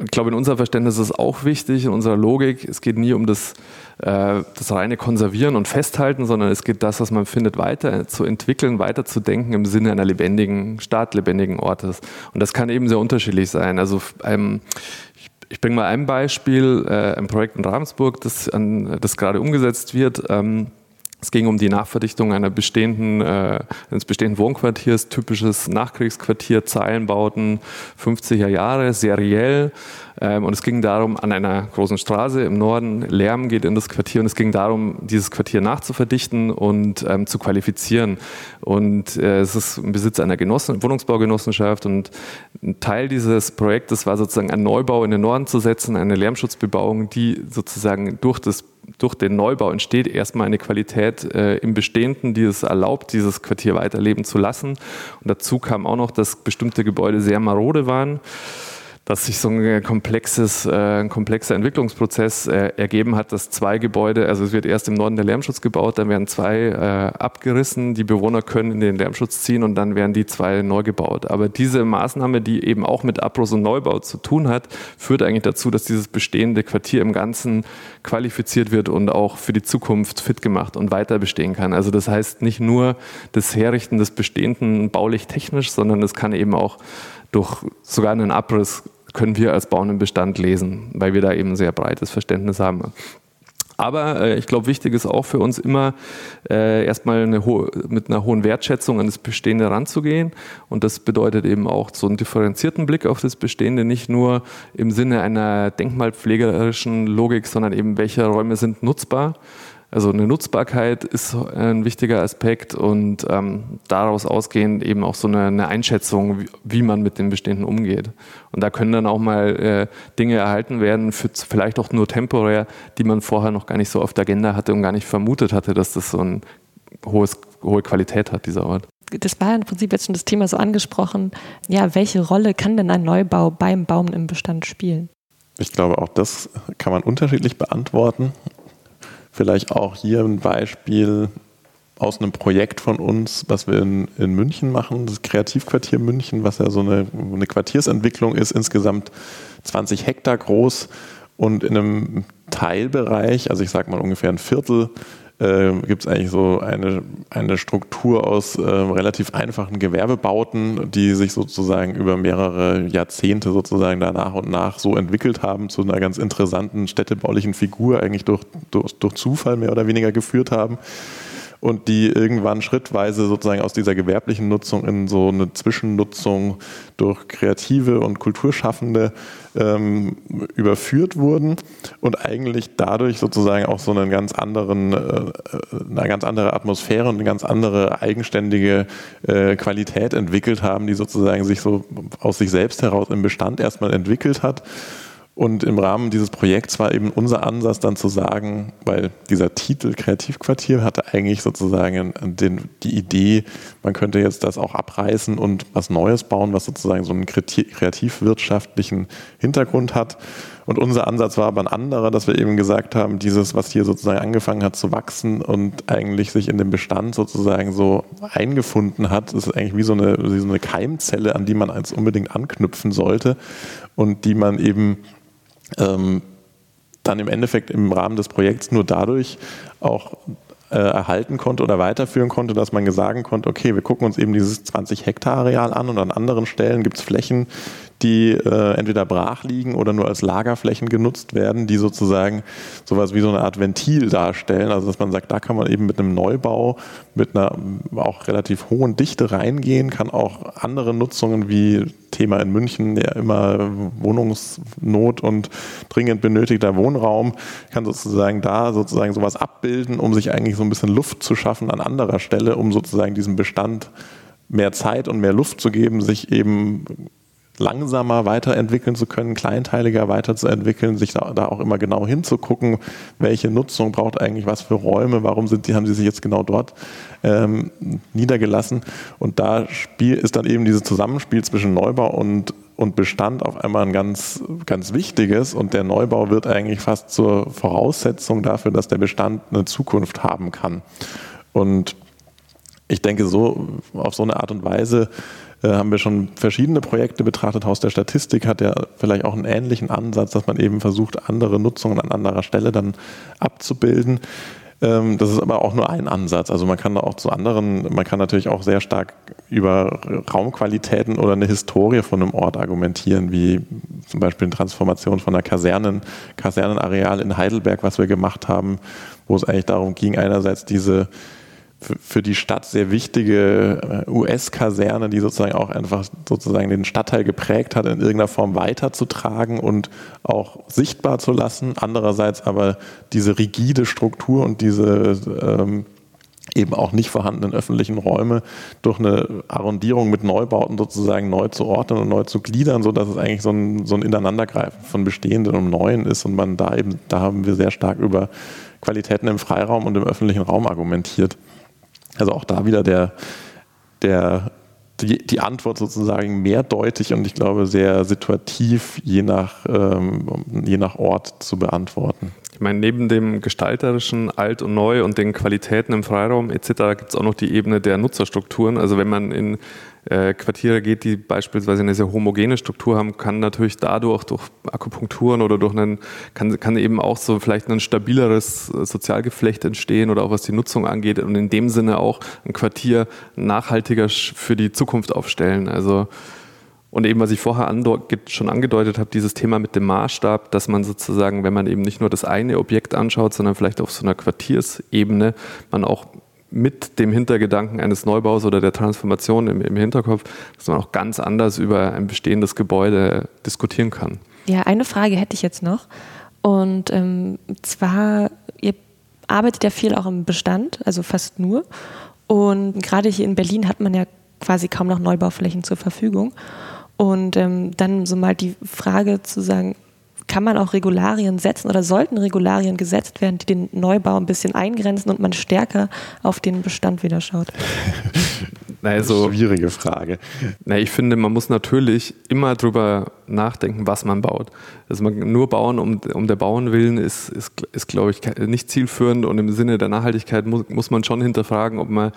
ich glaube, in unserem Verständnis ist es auch wichtig, in unserer Logik, es geht nie um das, äh, das reine Konservieren und Festhalten, sondern es geht das, was man findet, weiter zu entwickeln, weiter zu denken im Sinne einer lebendigen Stadt, lebendigen Ortes. Und das kann eben sehr unterschiedlich sein. Also ähm, ich bringe mal ein Beispiel, äh, ein Projekt in Ravensburg, das, das gerade umgesetzt wird. Ähm, es ging um die Nachverdichtung einer bestehenden, äh, eines bestehenden Wohnquartiers, typisches Nachkriegsquartier, Zeilenbauten, 50er Jahre, seriell. Ähm, und es ging darum, an einer großen Straße im Norden, Lärm geht in das Quartier und es ging darum, dieses Quartier nachzuverdichten und ähm, zu qualifizieren. Und äh, es ist im Besitz einer Genossen Wohnungsbaugenossenschaft und ein Teil dieses Projektes war sozusagen ein Neubau in den Norden zu setzen, eine Lärmschutzbebauung, die sozusagen durch das durch den Neubau entsteht erstmal eine Qualität äh, im Bestehenden, die es erlaubt, dieses Quartier weiterleben zu lassen. Und dazu kam auch noch, dass bestimmte Gebäude sehr marode waren dass sich so ein komplexes, äh, ein komplexer Entwicklungsprozess äh, ergeben hat, dass zwei Gebäude, also es wird erst im Norden der Lärmschutz gebaut, dann werden zwei äh, abgerissen, die Bewohner können in den Lärmschutz ziehen und dann werden die zwei neu gebaut. Aber diese Maßnahme, die eben auch mit Abriss und Neubau zu tun hat, führt eigentlich dazu, dass dieses bestehende Quartier im Ganzen qualifiziert wird und auch für die Zukunft fit gemacht und weiter bestehen kann. Also das heißt nicht nur das Herrichten des Bestehenden baulich-technisch, sondern es kann eben auch durch sogar einen Abriss können wir als bauenden Bestand lesen, weil wir da eben ein sehr breites Verständnis haben. Aber äh, ich glaube, wichtig ist auch für uns immer äh, erstmal eine mit einer hohen Wertschätzung an das Bestehende ranzugehen. Und das bedeutet eben auch so einen differenzierten Blick auf das Bestehende, nicht nur im Sinne einer denkmalpflegerischen Logik, sondern eben welche Räume sind nutzbar also eine Nutzbarkeit ist ein wichtiger Aspekt und ähm, daraus ausgehend eben auch so eine, eine, Einschätzung, wie, wie, man mit dem Bestehenden umgeht. Und da können dann auch mal äh, Dinge erhalten werden, für, vielleicht auch nur temporär, die man vorher noch gar nicht so auf der Agenda hatte und gar nicht vermutet hatte, dass das so eine hohe Qualität hat, dieser Ort. Das war im Prinzip jetzt schon das Thema so angesprochen. Ja, welche Rolle kann denn ein Neubau beim Baum im Bestand spielen? Ich glaube, auch das kann man unterschiedlich beantworten. Vielleicht auch hier ein Beispiel aus einem Projekt von uns, was wir in, in München machen, das Kreativquartier München, was ja so eine, eine Quartiersentwicklung ist, insgesamt 20 Hektar groß und in einem Teilbereich, also ich sage mal ungefähr ein Viertel, äh, gibt es eigentlich so eine, eine Struktur aus äh, relativ einfachen Gewerbebauten, die sich sozusagen über mehrere Jahrzehnte sozusagen da nach und nach so entwickelt haben, zu einer ganz interessanten städtebaulichen Figur, eigentlich durch, durch, durch Zufall mehr oder weniger geführt haben und die irgendwann schrittweise sozusagen aus dieser gewerblichen Nutzung in so eine Zwischennutzung durch Kreative und Kulturschaffende ähm, überführt wurden und eigentlich dadurch sozusagen auch so einen ganz anderen, äh, eine ganz andere Atmosphäre und eine ganz andere eigenständige äh, Qualität entwickelt haben, die sozusagen sich so aus sich selbst heraus im Bestand erstmal entwickelt hat und im Rahmen dieses Projekts war eben unser Ansatz dann zu sagen, weil dieser Titel Kreativquartier hatte eigentlich sozusagen den, die Idee, man könnte jetzt das auch abreißen und was Neues bauen, was sozusagen so einen kreativwirtschaftlichen Hintergrund hat. Und unser Ansatz war aber ein anderer, dass wir eben gesagt haben, dieses, was hier sozusagen angefangen hat zu wachsen und eigentlich sich in dem Bestand sozusagen so eingefunden hat, ist eigentlich wie so eine, wie so eine Keimzelle, an die man als unbedingt anknüpfen sollte und die man eben ähm, dann im Endeffekt im Rahmen des Projekts nur dadurch auch äh, erhalten konnte oder weiterführen konnte, dass man sagen konnte, okay, wir gucken uns eben dieses 20 Hektar Areal an und an anderen Stellen gibt es Flächen, die äh, entweder brach liegen oder nur als Lagerflächen genutzt werden, die sozusagen sowas wie so eine Art Ventil darstellen. Also dass man sagt, da kann man eben mit einem Neubau mit einer auch relativ hohen Dichte reingehen, kann auch andere Nutzungen wie Thema in München, ja immer Wohnungsnot und dringend benötigter Wohnraum, kann sozusagen da sozusagen sowas abbilden, um sich eigentlich so ein bisschen Luft zu schaffen an anderer Stelle, um sozusagen diesem Bestand mehr Zeit und mehr Luft zu geben, sich eben langsamer weiterentwickeln zu können, kleinteiliger weiterzuentwickeln, sich da, da, auch immer genau hinzugucken, welche Nutzung braucht eigentlich was für Räume, warum sind die, haben sie sich jetzt genau dort ähm, niedergelassen. Und da Spiel, ist dann eben dieses Zusammenspiel zwischen Neubau und, und Bestand auf einmal ein ganz, ganz wichtiges und der Neubau wird eigentlich fast zur Voraussetzung dafür, dass der Bestand eine Zukunft haben kann. Und ich denke, so auf so eine Art und Weise äh, haben wir schon verschiedene Projekte betrachtet. Haus der Statistik hat ja vielleicht auch einen ähnlichen Ansatz, dass man eben versucht, andere Nutzungen an anderer Stelle dann abzubilden. Ähm, das ist aber auch nur ein Ansatz. Also man kann da auch zu anderen, man kann natürlich auch sehr stark über Raumqualitäten oder eine Historie von einem Ort argumentieren, wie zum Beispiel eine Transformation von einer Kasernen, Kasernenareal in Heidelberg, was wir gemacht haben, wo es eigentlich darum ging, einerseits diese für die Stadt sehr wichtige äh, US-Kaserne, die sozusagen auch einfach sozusagen den Stadtteil geprägt hat, in irgendeiner Form weiterzutragen und auch sichtbar zu lassen. Andererseits aber diese rigide Struktur und diese ähm, eben auch nicht vorhandenen öffentlichen Räume durch eine Arrondierung mit Neubauten sozusagen neu zu ordnen und neu zu gliedern, sodass es eigentlich so ein, so ein Ineinandergreifen von Bestehenden und Neuen ist und man da eben, da haben wir sehr stark über Qualitäten im Freiraum und im öffentlichen Raum argumentiert. Also auch da wieder der, der, die, die Antwort sozusagen mehrdeutig und ich glaube sehr situativ je nach, ähm, je nach Ort zu beantworten. Ich meine, neben dem gestalterischen Alt und Neu und den Qualitäten im Freiraum etc. gibt es auch noch die Ebene der Nutzerstrukturen. Also wenn man in äh, Quartiere geht, die beispielsweise eine sehr homogene Struktur haben, kann natürlich dadurch durch Akupunkturen oder durch einen, kann, kann eben auch so vielleicht ein stabileres äh, Sozialgeflecht entstehen oder auch was die Nutzung angeht und in dem Sinne auch ein Quartier nachhaltiger für die Zukunft aufstellen. Also und eben, was ich vorher schon angedeutet habe, dieses Thema mit dem Maßstab, dass man sozusagen, wenn man eben nicht nur das eine Objekt anschaut, sondern vielleicht auf so einer Quartiersebene, man auch mit dem Hintergedanken eines Neubaus oder der Transformation im, im Hinterkopf, dass man auch ganz anders über ein bestehendes Gebäude diskutieren kann. Ja, eine Frage hätte ich jetzt noch. Und ähm, zwar, ihr arbeitet ja viel auch im Bestand, also fast nur. Und gerade hier in Berlin hat man ja quasi kaum noch Neubauflächen zur Verfügung. Und ähm, dann so mal die Frage zu sagen, kann man auch Regularien setzen oder sollten Regularien gesetzt werden, die den Neubau ein bisschen eingrenzen und man stärker auf den Bestand wieder schaut? Also, schwierige Frage. Na, ich finde, man muss natürlich immer drüber nachdenken, was man baut. Also man nur bauen um, um der Bauern willen ist, ist, ist, glaube ich, nicht zielführend und im Sinne der Nachhaltigkeit muss, muss man schon hinterfragen, ob man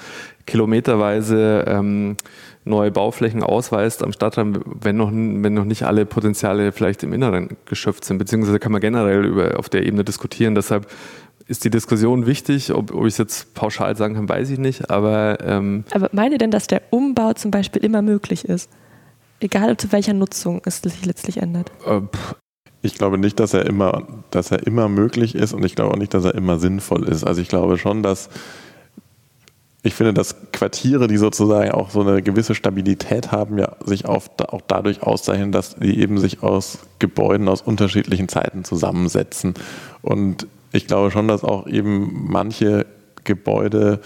kilometerweise ähm, neue Bauflächen ausweist am Stadtrand, wenn noch, wenn noch nicht alle Potenziale vielleicht im Inneren geschöpft sind. Beziehungsweise kann man generell über, auf der Ebene diskutieren. Deshalb ist die Diskussion wichtig. Ob, ob ich es jetzt pauschal sagen kann, weiß ich nicht. Aber, ähm aber meine denn, dass der Umbau zum Beispiel immer möglich ist? Egal zu welcher Nutzung es sich letztlich ändert. Äh, ich glaube nicht, dass er immer, dass er immer möglich ist und ich glaube auch nicht, dass er immer sinnvoll ist. Also ich glaube schon, dass ich finde, dass Quartiere, die sozusagen auch so eine gewisse Stabilität haben, ja sich auch dadurch auszeichnen, dass die eben sich aus Gebäuden aus unterschiedlichen Zeiten zusammensetzen. Und ich glaube schon, dass auch eben manche Gebäude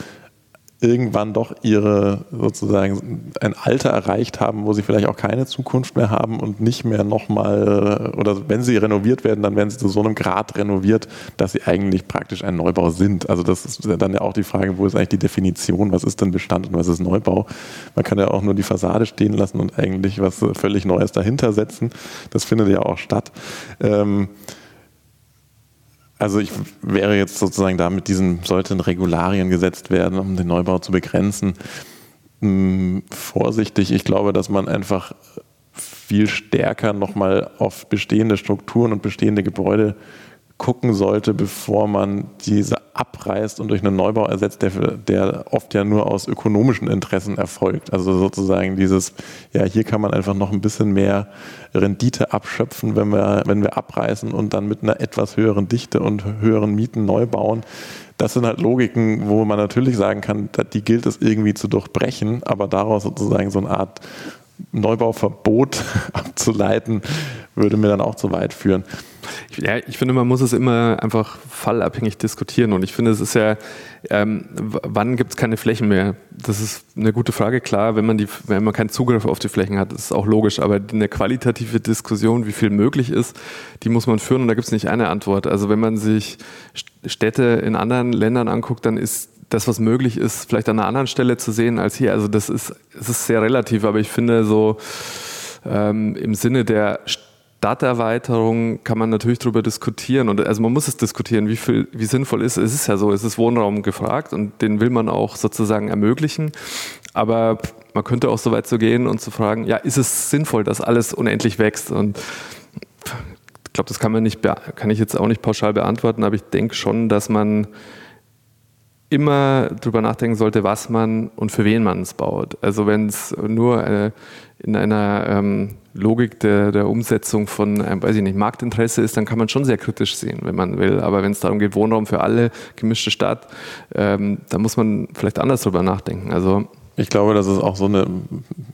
irgendwann doch ihre sozusagen ein Alter erreicht haben, wo sie vielleicht auch keine Zukunft mehr haben und nicht mehr nochmal, oder wenn sie renoviert werden, dann werden sie zu so einem Grad renoviert, dass sie eigentlich praktisch ein Neubau sind. Also das ist dann ja auch die Frage, wo ist eigentlich die Definition, was ist denn Bestand und was ist Neubau? Man kann ja auch nur die Fassade stehen lassen und eigentlich was völlig Neues dahinter setzen. Das findet ja auch statt. Ähm, also ich wäre jetzt sozusagen da mit diesen, sollten Regularien gesetzt werden, um den Neubau zu begrenzen, hm, vorsichtig. Ich glaube, dass man einfach viel stärker nochmal auf bestehende Strukturen und bestehende Gebäude gucken sollte, bevor man diese abreißt und durch einen Neubau ersetzt, der, der oft ja nur aus ökonomischen Interessen erfolgt. Also sozusagen dieses, ja, hier kann man einfach noch ein bisschen mehr Rendite abschöpfen, wenn wir, wenn wir abreißen und dann mit einer etwas höheren Dichte und höheren Mieten neu bauen. Das sind halt Logiken, wo man natürlich sagen kann, die gilt es irgendwie zu durchbrechen, aber daraus sozusagen so eine Art Neubauverbot abzuleiten, würde mir dann auch zu weit führen. Ja, ich finde, man muss es immer einfach fallabhängig diskutieren. Und ich finde, es ist ja, ähm, wann gibt es keine Flächen mehr? Das ist eine gute Frage. Klar, wenn man, die, wenn man keinen Zugriff auf die Flächen hat, ist auch logisch. Aber eine qualitative Diskussion, wie viel möglich ist, die muss man führen. Und da gibt es nicht eine Antwort. Also wenn man sich Städte in anderen Ländern anguckt, dann ist das, was möglich ist, vielleicht an einer anderen Stelle zu sehen als hier. Also das ist, es ist sehr relativ, aber ich finde so ähm, im Sinne der Stadterweiterung kann man natürlich darüber diskutieren und also man muss es diskutieren, wie viel, wie sinnvoll ist. Es ist ja so, es ist Wohnraum gefragt und den will man auch sozusagen ermöglichen. Aber man könnte auch so weit zu gehen und zu fragen, ja, ist es sinnvoll, dass alles unendlich wächst? Und ich glaube, das kann man nicht, kann ich jetzt auch nicht pauschal beantworten, aber ich denke schon, dass man immer darüber nachdenken sollte, was man und für wen man es baut. Also wenn es nur äh, in einer ähm, Logik der, der, Umsetzung von, einem, weiß ich nicht, Marktinteresse ist, dann kann man schon sehr kritisch sehen, wenn man will. Aber wenn es darum geht, Wohnraum für alle, gemischte Stadt, ähm, da muss man vielleicht anders drüber nachdenken. Also ich glaube, dass es auch so eine,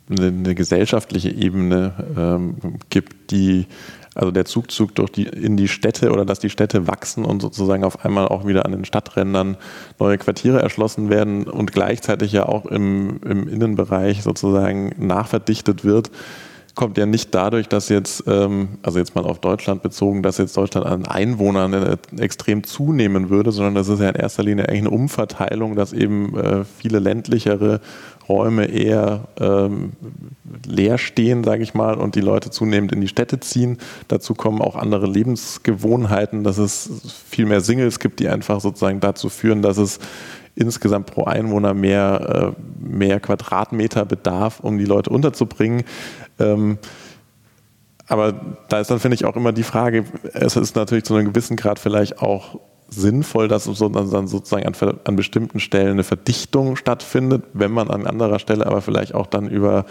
eine, eine gesellschaftliche Ebene ähm, gibt, die also der Zugzug durch die, in die Städte oder dass die Städte wachsen und sozusagen auf einmal auch wieder an den Stadträndern neue Quartiere erschlossen werden und gleichzeitig ja auch im, im Innenbereich sozusagen nachverdichtet wird, kommt ja nicht dadurch, dass jetzt, ähm, also jetzt mal auf Deutschland bezogen, dass jetzt Deutschland an Einwohnern äh, extrem zunehmen würde, sondern das ist ja in erster Linie eigentlich eine Umverteilung, dass eben äh, viele ländlichere Räume eher ähm, leer stehen, sage ich mal, und die Leute zunehmend in die Städte ziehen. Dazu kommen auch andere Lebensgewohnheiten, dass es viel mehr Singles gibt, die einfach sozusagen dazu führen, dass es insgesamt pro Einwohner mehr, äh, mehr Quadratmeter bedarf, um die Leute unterzubringen. Ähm, aber da ist dann, finde ich, auch immer die Frage, es ist natürlich zu einem gewissen Grad vielleicht auch sinnvoll, dass dann sozusagen an, an, bestimmten Stellen eine Verdichtung stattfindet, wenn man an anderer Stelle aber vielleicht auch dann über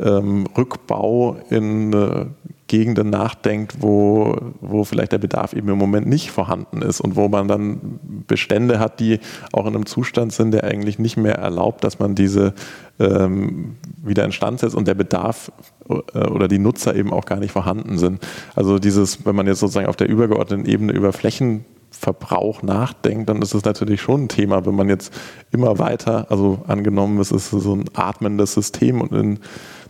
ähm, Rückbau in äh, Gegenden nachdenkt, wo, wo vielleicht der Bedarf eben im Moment nicht vorhanden ist und wo man dann Bestände hat, die auch in einem Zustand sind, der eigentlich nicht mehr erlaubt, dass man diese ähm, wieder instand setzt und der Bedarf äh, oder die Nutzer eben auch gar nicht vorhanden sind. Also dieses, wenn man jetzt sozusagen auf der übergeordneten Ebene über Flächen Verbrauch nachdenkt, dann ist es natürlich schon ein Thema, wenn man jetzt immer weiter, also angenommen, es ist so ein atmendes System und in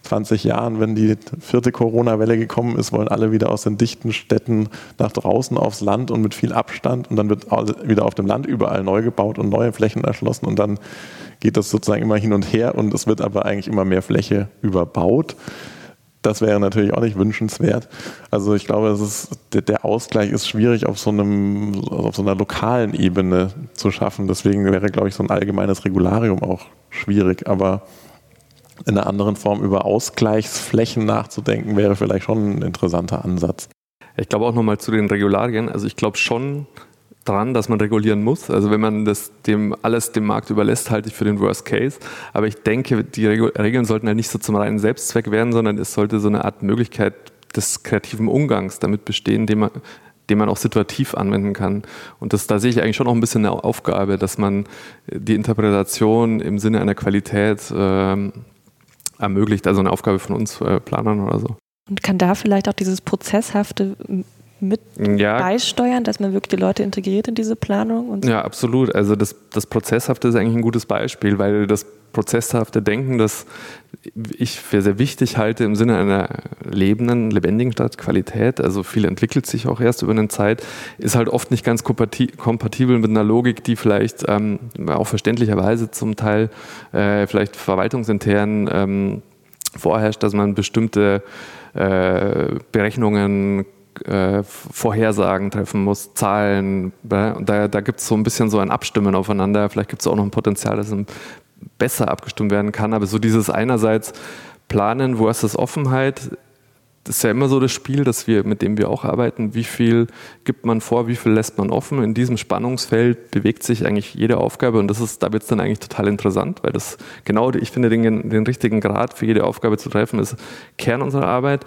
20 Jahren, wenn die vierte Corona-Welle gekommen ist, wollen alle wieder aus den dichten Städten nach draußen aufs Land und mit viel Abstand und dann wird wieder auf dem Land überall neu gebaut und neue Flächen erschlossen und dann geht das sozusagen immer hin und her und es wird aber eigentlich immer mehr Fläche überbaut. Das wäre natürlich auch nicht wünschenswert. Also ich glaube, ist, der Ausgleich ist schwierig auf so, einem, auf so einer lokalen Ebene zu schaffen. Deswegen wäre, glaube ich, so ein allgemeines Regularium auch schwierig. Aber in einer anderen Form über Ausgleichsflächen nachzudenken, wäre vielleicht schon ein interessanter Ansatz. Ich glaube auch nochmal zu den Regularien. Also ich glaube schon, dran, dass man regulieren muss. Also wenn man das dem alles dem Markt überlässt, halte ich für den Worst Case. Aber ich denke, die Regeln sollten ja nicht so zum reinen Selbstzweck werden, sondern es sollte so eine Art Möglichkeit des kreativen Umgangs damit bestehen, den man, den man auch situativ anwenden kann. Und das, da sehe ich eigentlich schon auch ein bisschen eine Aufgabe, dass man die Interpretation im Sinne einer Qualität ähm, ermöglicht. Also eine Aufgabe von uns äh, Planern oder so. Und kann da vielleicht auch dieses Prozesshafte mit ja. beisteuern, dass man wirklich die Leute integriert in diese Planung? ja, absolut. Also das, das Prozesshafte ist eigentlich ein gutes Beispiel, weil das prozesshafte Denken, das ich für sehr wichtig halte im Sinne einer lebenden, lebendigen Stadt, Qualität, also viel entwickelt sich auch erst über eine Zeit, ist halt oft nicht ganz kompatibel mit einer Logik, die vielleicht ähm, auch verständlicherweise zum Teil äh, vielleicht verwaltungsintern ähm, vorherrscht, dass man bestimmte äh, Berechnungen äh, Vorhersagen treffen muss, Zahlen. Und da, da gibt es so ein bisschen so ein Abstimmen aufeinander. Vielleicht gibt es auch noch ein Potenzial, dass es besser abgestimmt werden kann. Aber so dieses einerseits Planen, wo ist das Offenheit, das ist ja immer so das Spiel, das wir, mit dem wir auch arbeiten. Wie viel gibt man vor, wie viel lässt man offen? In diesem Spannungsfeld bewegt sich eigentlich jede Aufgabe und das ist, da wird es dann eigentlich total interessant, weil das genau, ich finde, den, den richtigen Grad für jede Aufgabe zu treffen, ist Kern unserer Arbeit.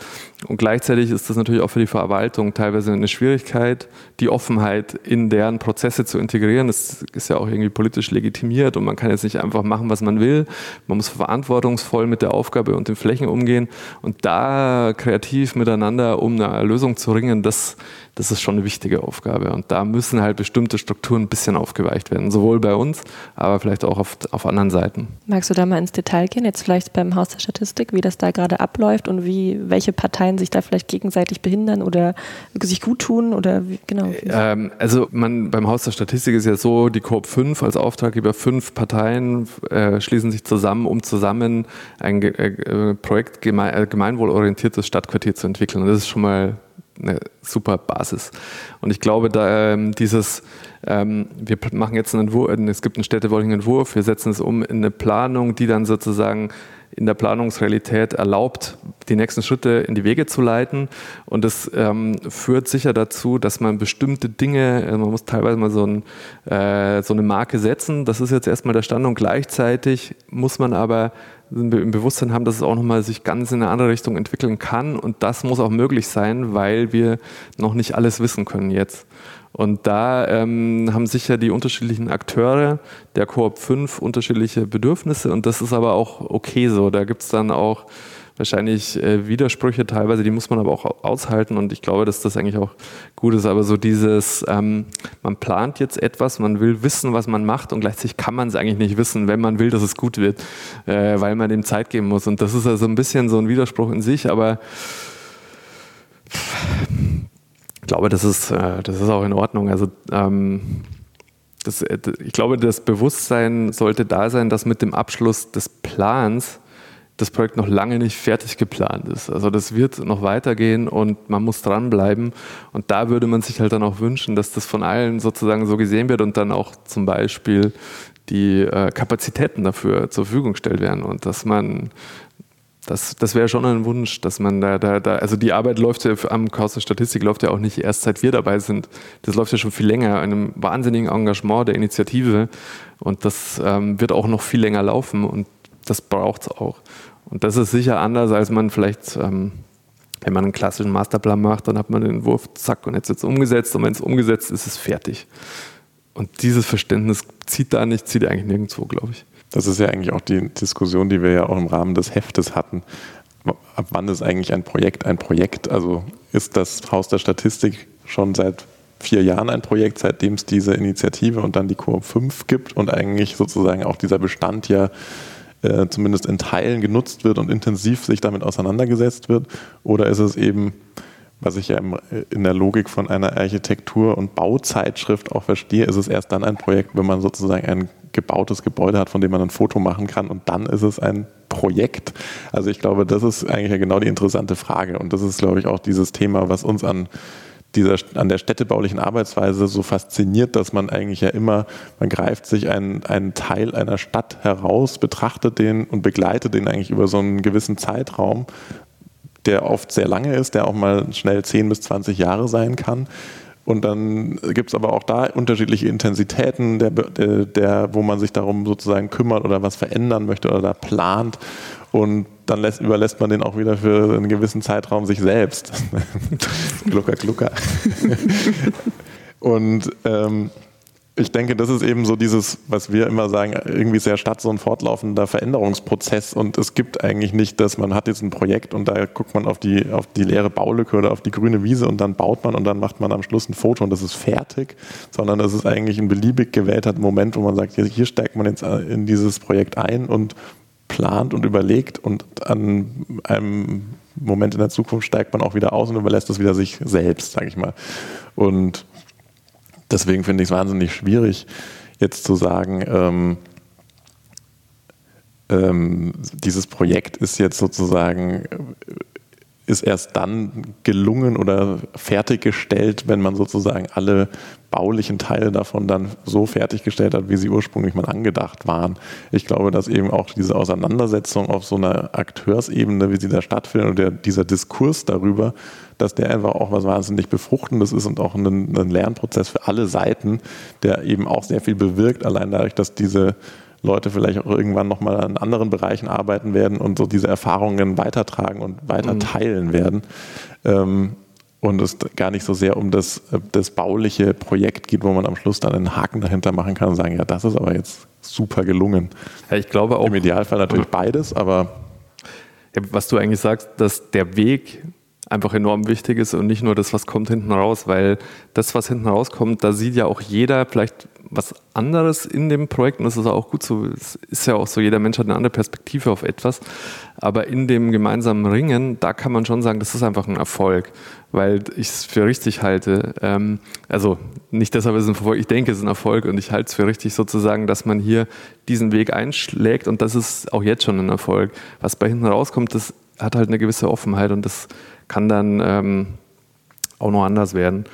Und gleichzeitig ist das natürlich auch für die Verwaltung teilweise eine Schwierigkeit, die Offenheit in deren Prozesse zu integrieren. Das ist ja auch irgendwie politisch legitimiert und man kann jetzt nicht einfach machen, was man will. Man muss verantwortungsvoll mit der Aufgabe und den Flächen umgehen und da kreativ kreativ miteinander um eine Lösung zu ringen, das, das ist schon eine wichtige Aufgabe. Und da müssen halt bestimmte Strukturen ein bisschen aufgeweicht werden, sowohl bei uns, aber vielleicht auch auf, auf anderen Seiten. Magst du da mal ins Detail gehen, jetzt vielleicht beim Haus der Statistik, wie das da gerade abläuft und wie welche Parteien sich da vielleicht gegenseitig behindern oder sich gut tun oder wie, genau? Ähm, also man, beim Haus der Statistik ist ja so, die Coop 5 als Auftraggeber, fünf Parteien äh, schließen sich zusammen, um zusammen ein äh, Projekt geme äh, gemeinwohlorientiertes Stadtquartier zu entwickeln. Und das ist schon mal eine super Basis. Und ich glaube, da ähm, dieses, ähm, wir machen jetzt einen Entwurf, es gibt einen städtebaulichen Entwurf, wir setzen es um in eine Planung, die dann sozusagen in der Planungsrealität erlaubt, die nächsten Schritte in die Wege zu leiten. Und das ähm, führt sicher dazu, dass man bestimmte Dinge, also man muss teilweise mal so, ein, äh, so eine Marke setzen. Das ist jetzt erstmal der Stand und gleichzeitig muss man aber im Bewusstsein haben, dass es auch nochmal sich ganz in eine andere Richtung entwickeln kann. Und das muss auch möglich sein, weil wir noch nicht alles wissen können jetzt. Und da ähm, haben sicher die unterschiedlichen Akteure der Koop 5 unterschiedliche Bedürfnisse und das ist aber auch okay so. Da gibt es dann auch wahrscheinlich äh, Widersprüche teilweise, die muss man aber auch aushalten und ich glaube, dass das eigentlich auch gut ist. Aber so dieses, ähm, man plant jetzt etwas, man will wissen, was man macht und gleichzeitig kann man es eigentlich nicht wissen, wenn man will, dass es gut wird, äh, weil man dem Zeit geben muss. Und das ist also ein bisschen so ein Widerspruch in sich, aber glaube, das ist, äh, das ist auch in Ordnung. Also ähm, das, äh, ich glaube, das Bewusstsein sollte da sein, dass mit dem Abschluss des Plans das Projekt noch lange nicht fertig geplant ist. Also das wird noch weitergehen und man muss dranbleiben. Und da würde man sich halt dann auch wünschen, dass das von allen sozusagen so gesehen wird und dann auch zum Beispiel die äh, Kapazitäten dafür zur Verfügung gestellt werden und dass man das, das wäre schon ein Wunsch, dass man da, da, da, also die Arbeit läuft ja am Chaos der Statistik läuft ja auch nicht erst seit wir dabei sind. Das läuft ja schon viel länger, einem wahnsinnigen Engagement der Initiative und das ähm, wird auch noch viel länger laufen und das braucht es auch. Und das ist sicher anders, als man vielleicht, ähm, wenn man einen klassischen Masterplan macht, dann hat man den Entwurf, zack, und jetzt wird es umgesetzt und wenn es umgesetzt ist, ist es fertig. Und dieses Verständnis zieht da nicht, zieht eigentlich nirgendwo, glaube ich. Das ist ja eigentlich auch die Diskussion, die wir ja auch im Rahmen des Heftes hatten. Ab wann ist eigentlich ein Projekt ein Projekt? Also ist das Haus der Statistik schon seit vier Jahren ein Projekt, seitdem es diese Initiative und dann die Coop 5 gibt und eigentlich sozusagen auch dieser Bestand ja äh, zumindest in Teilen genutzt wird und intensiv sich damit auseinandergesetzt wird? Oder ist es eben, was ich ja im, in der Logik von einer Architektur- und Bauzeitschrift auch verstehe, ist es erst dann ein Projekt, wenn man sozusagen ein gebautes Gebäude hat, von dem man ein Foto machen kann und dann ist es ein Projekt. Also ich glaube, das ist eigentlich ja genau die interessante Frage und das ist, glaube ich, auch dieses Thema, was uns an dieser, an der städtebaulichen Arbeitsweise so fasziniert, dass man eigentlich ja immer, man greift sich einen, einen Teil einer Stadt heraus, betrachtet den und begleitet den eigentlich über so einen gewissen Zeitraum, der oft sehr lange ist, der auch mal schnell 10 bis 20 Jahre sein kann und dann gibt es aber auch da unterschiedliche Intensitäten, der, der, der, wo man sich darum sozusagen kümmert oder was verändern möchte oder da plant. Und dann lässt, überlässt man den auch wieder für einen gewissen Zeitraum sich selbst. glucker, glucker. und ähm, ich denke, das ist eben so dieses, was wir immer sagen, irgendwie ist ja Stadt so ein fortlaufender Veränderungsprozess und es gibt eigentlich nicht, dass man hat jetzt ein Projekt und da guckt man auf die, auf die leere Baulücke oder auf die grüne Wiese und dann baut man und dann macht man am Schluss ein Foto und das ist fertig, sondern es ist eigentlich ein beliebig gewählter Moment, wo man sagt, hier, steigt man jetzt in dieses Projekt ein und plant und überlegt und an einem Moment in der Zukunft steigt man auch wieder aus und überlässt es wieder sich selbst, sage ich mal. Und deswegen finde ich es wahnsinnig schwierig, jetzt zu sagen, ähm, ähm, dieses Projekt ist jetzt sozusagen ist erst dann gelungen oder fertiggestellt, wenn man sozusagen alle baulichen Teile davon dann so fertiggestellt hat, wie sie ursprünglich mal angedacht waren. Ich glaube, dass eben auch diese Auseinandersetzung auf so einer Akteursebene, wie sie da stattfindet, und der, dieser Diskurs darüber, dass der einfach auch was wahnsinnig Befruchtendes ist und auch ein, ein Lernprozess für alle Seiten, der eben auch sehr viel bewirkt, allein dadurch, dass diese Leute vielleicht auch irgendwann nochmal an anderen Bereichen arbeiten werden und so diese Erfahrungen weitertragen und weiter mhm. teilen werden. Ähm, und es gar nicht so sehr um das, das bauliche Projekt geht, wo man am Schluss dann einen Haken dahinter machen kann und sagen, ja, das ist aber jetzt super gelungen. Ja, ich glaube auch. Im Idealfall natürlich beides, aber. Ja, was du eigentlich sagst, dass der Weg einfach enorm wichtig ist und nicht nur das, was kommt hinten raus, weil das, was hinten rauskommt, da sieht ja auch jeder vielleicht was anderes in dem Projekt und das ist auch gut so. Es ist ja auch so, jeder Mensch hat eine andere Perspektive auf etwas, aber in dem gemeinsamen Ringen, da kann man schon sagen, das ist einfach ein Erfolg, weil ich es für richtig halte. Ähm, also nicht deshalb ist es ein Erfolg, ich denke, es ist ein Erfolg und ich halte es für richtig sozusagen, dass man hier diesen Weg einschlägt und das ist auch jetzt schon ein Erfolg. Was bei hinten rauskommt, das hat halt eine gewisse Offenheit und das kann dann ähm, auch noch anders werden.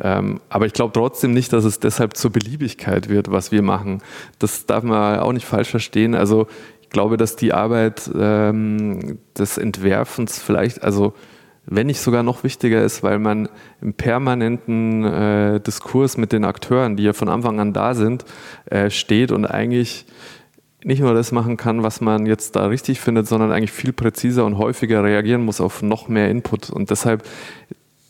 Ähm, aber ich glaube trotzdem nicht, dass es deshalb zur Beliebigkeit wird, was wir machen. Das darf man auch nicht falsch verstehen. Also ich glaube, dass die Arbeit ähm, des Entwerfens vielleicht, also wenn nicht sogar noch wichtiger ist, weil man im permanenten äh, Diskurs mit den Akteuren, die ja von Anfang an da sind, äh, steht und eigentlich nicht nur das machen kann, was man jetzt da richtig findet, sondern eigentlich viel präziser und häufiger reagieren muss auf noch mehr Input. Und deshalb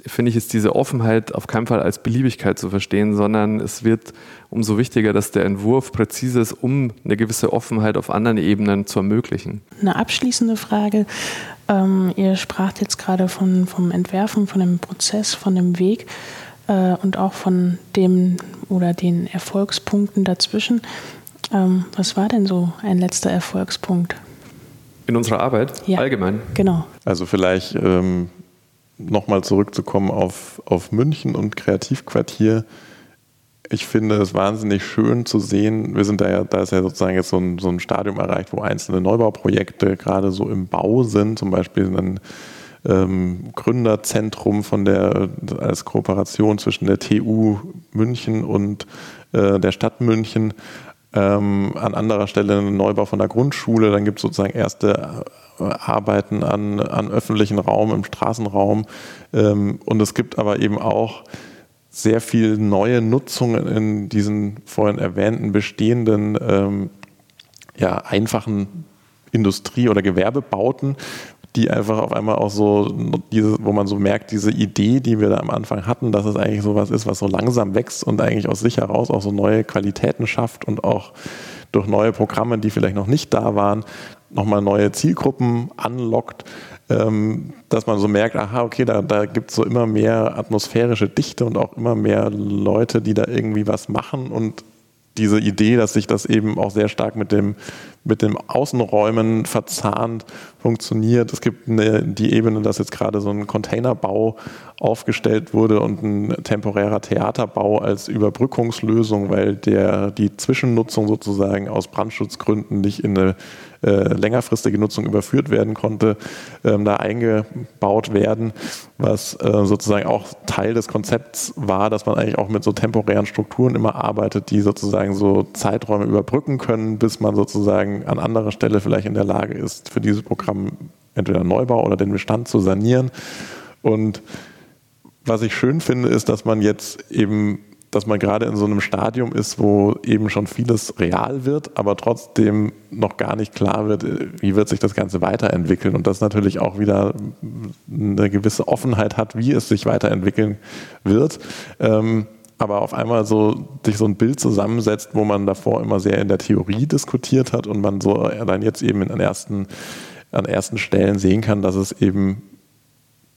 finde ich, ist diese Offenheit auf keinen Fall als Beliebigkeit zu verstehen, sondern es wird umso wichtiger, dass der Entwurf präzise ist, um eine gewisse Offenheit auf anderen Ebenen zu ermöglichen. Eine abschließende Frage. Ähm, ihr spracht jetzt gerade von, vom Entwerfen, von dem Prozess, von dem Weg äh, und auch von dem oder den Erfolgspunkten dazwischen. Ähm, was war denn so ein letzter Erfolgspunkt? In unserer Arbeit? Ja. Allgemein? Genau. Also vielleicht ähm, nochmal zurückzukommen auf, auf München und Kreativquartier. Ich finde es wahnsinnig schön zu sehen, wir sind da ja, da ist ja sozusagen jetzt so ein, so ein Stadium erreicht, wo einzelne Neubauprojekte gerade so im Bau sind, zum Beispiel ein ähm, Gründerzentrum von der als Kooperation zwischen der TU München und äh, der Stadt München. Ähm, an anderer Stelle ein Neubau von der Grundschule, dann gibt es sozusagen erste äh, Arbeiten an, an öffentlichen Raum, im Straßenraum. Ähm, und es gibt aber eben auch sehr viel neue Nutzungen in diesen vorhin erwähnten bestehenden ähm, ja, einfachen Industrie- oder Gewerbebauten, die einfach auf einmal auch so, diese, wo man so merkt, diese Idee, die wir da am Anfang hatten, dass es eigentlich sowas ist, was so langsam wächst und eigentlich aus sich heraus auch so neue Qualitäten schafft und auch durch neue Programme, die vielleicht noch nicht da waren, nochmal neue Zielgruppen anlockt, ähm, dass man so merkt, aha, okay, da, da gibt es so immer mehr atmosphärische Dichte und auch immer mehr Leute, die da irgendwie was machen und diese Idee, dass sich das eben auch sehr stark mit dem, mit dem Außenräumen verzahnt funktioniert. Es gibt eine, die Ebene, dass jetzt gerade so ein Containerbau aufgestellt wurde und ein temporärer Theaterbau als Überbrückungslösung, weil der, die Zwischennutzung sozusagen aus Brandschutzgründen nicht in eine äh, längerfristige Nutzung überführt werden konnte, ähm, da eingebaut werden, was äh, sozusagen auch Teil des Konzepts war, dass man eigentlich auch mit so temporären Strukturen immer arbeitet, die sozusagen so Zeiträume überbrücken können, bis man sozusagen an anderer Stelle vielleicht in der Lage ist, für dieses Programm entweder Neubau oder den Bestand zu sanieren. Und was ich schön finde, ist, dass man jetzt eben dass man gerade in so einem Stadium ist, wo eben schon vieles real wird, aber trotzdem noch gar nicht klar wird, wie wird sich das Ganze weiterentwickeln und das natürlich auch wieder eine gewisse Offenheit hat, wie es sich weiterentwickeln wird. Ähm, aber auf einmal so sich so ein Bild zusammensetzt, wo man davor immer sehr in der Theorie diskutiert hat und man so dann jetzt eben in ersten, an ersten Stellen sehen kann, dass es eben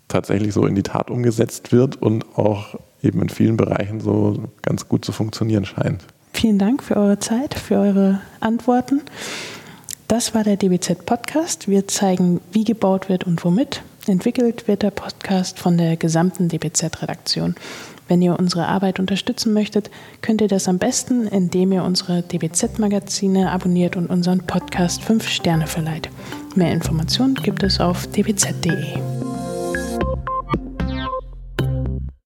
tatsächlich so in die Tat umgesetzt wird und auch eben in vielen Bereichen so ganz gut zu funktionieren scheint. Vielen Dank für eure Zeit, für eure Antworten. Das war der DBZ Podcast. Wir zeigen, wie gebaut wird und womit. Entwickelt wird der Podcast von der gesamten DBZ-Redaktion. Wenn ihr unsere Arbeit unterstützen möchtet, könnt ihr das am besten, indem ihr unsere DBZ-Magazine abonniert und unseren Podcast 5 Sterne verleiht. Mehr Informationen gibt es auf dbz.de.